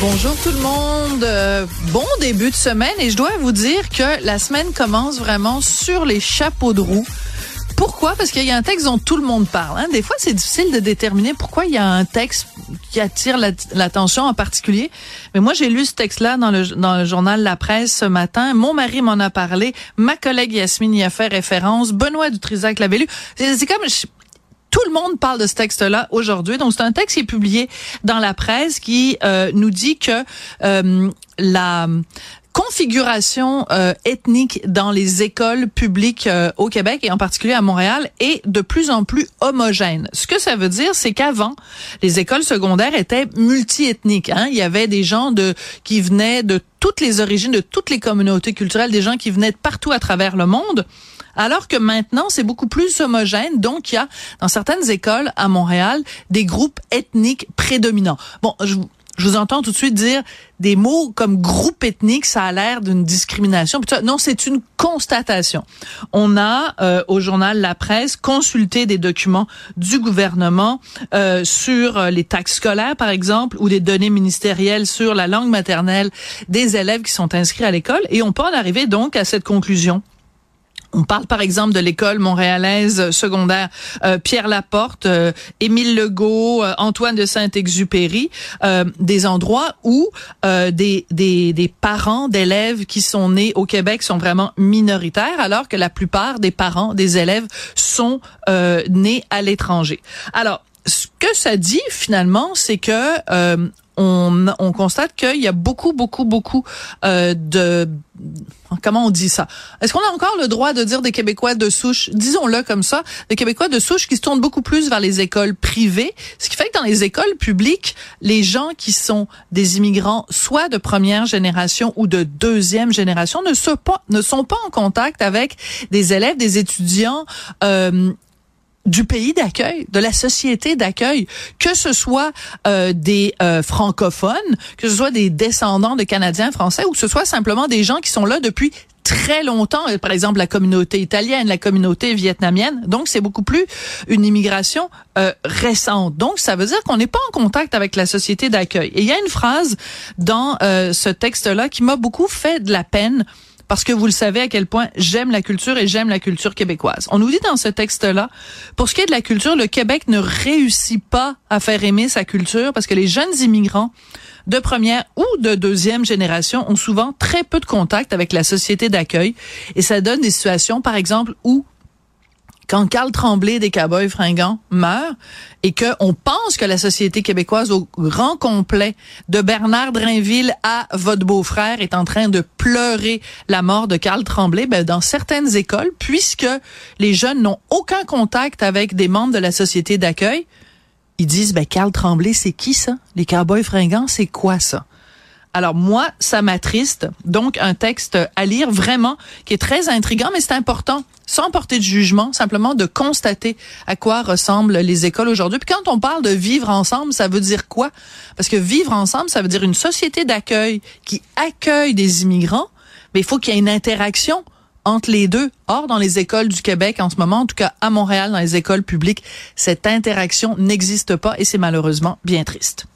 Bonjour tout le monde. Euh, bon début de semaine et je dois vous dire que la semaine commence vraiment sur les chapeaux de roue. Pourquoi? Parce qu'il y a un texte dont tout le monde parle. Hein. Des fois, c'est difficile de déterminer pourquoi il y a un texte qui attire l'attention en particulier. Mais moi, j'ai lu ce texte-là dans le, journal La Presse ce matin. Mon mari m'en a parlé. Ma collègue Yasmine y a fait référence. Benoît Dutrisac l'avait lu. C'est comme... tout le monde parle de ce texte-là aujourd'hui. Donc, c'est un texte qui est publié dans la presse qui euh, nous dit que euh, la configuration euh, ethnique dans les écoles publiques euh, au Québec et en particulier à Montréal est de plus en plus homogène. Ce que ça veut dire, c'est qu'avant, les écoles secondaires étaient multiethniques. Hein? Il y avait des gens de qui venaient de toutes les origines, de toutes les communautés culturelles, des gens qui venaient de partout à travers le monde. Alors que maintenant, c'est beaucoup plus homogène. Donc, il y a dans certaines écoles à Montréal des groupes ethniques prédominants. Bon, je, je vous entends tout de suite dire des mots comme groupe ethnique, ça a l'air d'une discrimination. Non, c'est une constatation. On a euh, au journal La Presse consulté des documents du gouvernement euh, sur euh, les taxes scolaires, par exemple, ou des données ministérielles sur la langue maternelle des élèves qui sont inscrits à l'école, et on peut en arriver donc à cette conclusion. On parle par exemple de l'école montréalaise secondaire euh, Pierre Laporte, euh, Émile Legault, euh, Antoine de Saint-Exupéry, des endroits où des, des, des parents d'élèves qui sont nés au Québec sont vraiment minoritaires, alors que la plupart des parents des élèves sont nés à l'étranger. Alors, ce que ça dit finalement, c'est que on, on constate qu'il y a beaucoup, beaucoup, beaucoup euh, de comment on dit ça? Est-ce qu'on a encore le droit de dire des Québécois de souche, disons-le comme ça, des Québécois de souche qui se tournent beaucoup plus vers les écoles privées, ce qui fait que dans les écoles publiques, les gens qui sont des immigrants, soit de première génération ou de deuxième génération, ne sont pas ne sont pas en contact avec des élèves, des étudiants euh, du pays d'accueil, de la société d'accueil, que ce soit euh, des euh, francophones, que ce soit des descendants de Canadiens français ou que ce soit simplement des gens qui sont là depuis très longtemps, par exemple la communauté italienne, la communauté vietnamienne. Donc c'est beaucoup plus une immigration euh, récente. Donc ça veut dire qu'on n'est pas en contact avec la société d'accueil. Et il y a une phrase dans ce texte-là qui m'a beaucoup fait de la peine parce que vous le savez à quel point j'aime la culture et j'aime la culture québécoise. On nous dit dans ce texte-là, pour ce qui est de la culture, le Québec ne réussit pas à faire aimer sa culture parce que les jeunes immigrants de première ou de deuxième génération ont souvent très peu de contact avec la société d'accueil et ça donne des situations, par exemple, où quand Carl Tremblay des Cowboys fringants meurt et que on pense que la société québécoise au grand complet de Bernard Drainville à votre beau-frère est en train de pleurer la mort de Carl Tremblay, ben dans certaines écoles, puisque les jeunes n'ont aucun contact avec des membres de la société d'accueil, ils disent ben Carl Tremblay c'est qui ça? Les Cowboys fringants c'est quoi ça? Alors moi, ça m'attriste. Donc un texte à lire vraiment qui est très intrigant, mais c'est important, sans porter de jugement, simplement de constater à quoi ressemblent les écoles aujourd'hui. Puis quand on parle de vivre ensemble, ça veut dire quoi? Parce que vivre ensemble, ça veut dire une société d'accueil qui accueille des immigrants, mais il faut qu'il y ait une interaction entre les deux. Or, dans les écoles du Québec en ce moment, en tout cas à Montréal, dans les écoles publiques, cette interaction n'existe pas et c'est malheureusement bien triste.